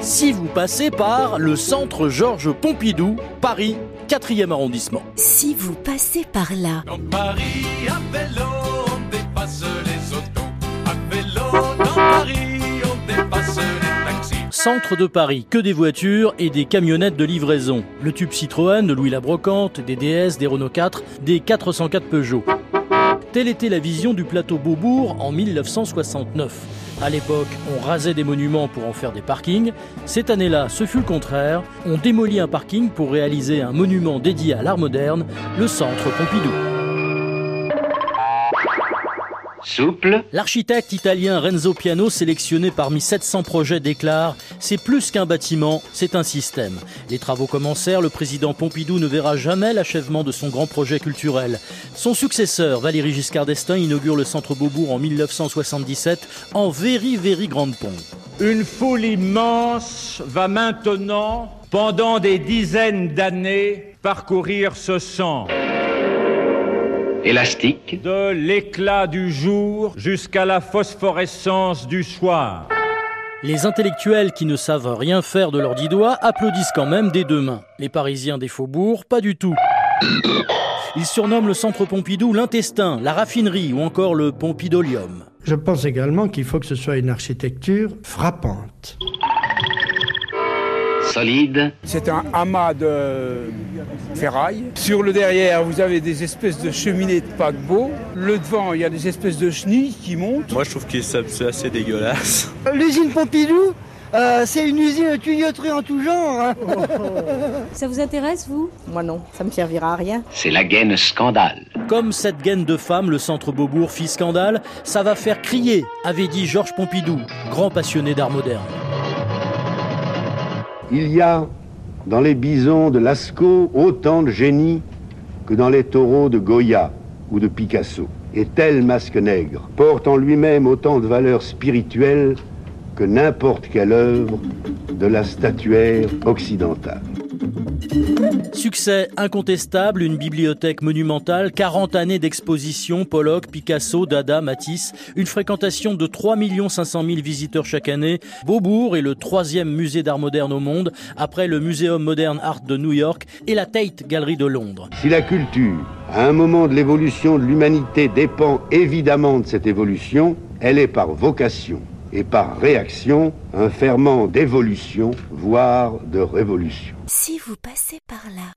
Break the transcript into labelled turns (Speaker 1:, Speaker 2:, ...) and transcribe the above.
Speaker 1: si vous passez par le centre Georges Pompidou, Paris, 4e arrondissement.
Speaker 2: Si vous passez par là.
Speaker 3: Dans Paris, à vélo, on dépasse les autos. À vélo, dans Paris, on dépasse les taxis.
Speaker 1: Centre de Paris, que des voitures et des camionnettes de livraison. Le tube Citroën de Louis la Brocante, des DS, des Renault 4, des 404 Peugeot. Telle était la vision du plateau Beaubourg en 1969. À l'époque, on rasait des monuments pour en faire des parkings. Cette année-là, ce fut le contraire. On démolit un parking pour réaliser un monument dédié à l'art moderne, le centre Pompidou.
Speaker 4: Souple,
Speaker 1: L'architecte italien Renzo Piano, sélectionné parmi 700 projets, déclare C'est plus qu'un bâtiment, c'est un système. Les travaux commencèrent, le président Pompidou ne verra jamais l'achèvement de son grand projet culturel. Son successeur, Valéry Giscard d'Estaing, inaugure le centre Beaubourg en 1977 en very, very grande pompe.
Speaker 5: Une foule immense va maintenant, pendant des dizaines d'années, parcourir ce centre.
Speaker 4: Élastique,
Speaker 5: De l'éclat du jour jusqu'à la phosphorescence du soir.
Speaker 1: Les intellectuels qui ne savent rien faire de leurs dix doigts applaudissent quand même des deux mains. Les Parisiens des faubourgs, pas du tout. Ils surnomment le centre Pompidou l'intestin, la raffinerie ou encore le Pompidolium.
Speaker 6: Je pense également qu'il faut que ce soit une architecture frappante.
Speaker 4: Solide,
Speaker 7: C'est un amas de ferraille. Sur le derrière, vous avez des espèces de cheminées de paquebot. Le devant, il y a des espèces de chenilles qui montent.
Speaker 8: Moi, je trouve que c'est assez dégueulasse.
Speaker 9: L'usine Pompidou, euh, c'est une usine de tuyauterie en tout genre. hein.
Speaker 10: Ça vous intéresse, vous?
Speaker 11: Moi non, ça me servira à rien.
Speaker 4: c'est la gaine scandale.
Speaker 1: Comme cette gaine de femme, le centre Beaubourg fit scandale, ça va faire crier, avait dit Georges Pompidou, grand passionné d'art moderne.
Speaker 12: Il y a dans les bisons de Lascaux autant de génie que dans les taureaux de Goya ou de Picasso. Et tel masque nègre porte en lui-même autant de valeur spirituelle que n'importe quelle œuvre de la statuaire occidentale.
Speaker 1: Succès incontestable, une bibliothèque monumentale, 40 années d'exposition, Pollock, Picasso, Dada, Matisse, une fréquentation de 3 500 000 visiteurs chaque année. Beaubourg est le troisième musée d'art moderne au monde, après le Muséum Modern Art de New York et la Tate Gallery de Londres.
Speaker 12: Si la culture, à un moment de l'évolution de l'humanité, dépend évidemment de cette évolution, elle est par vocation et par réaction un ferment d'évolution, voire de révolution.
Speaker 2: Si vous passez par là.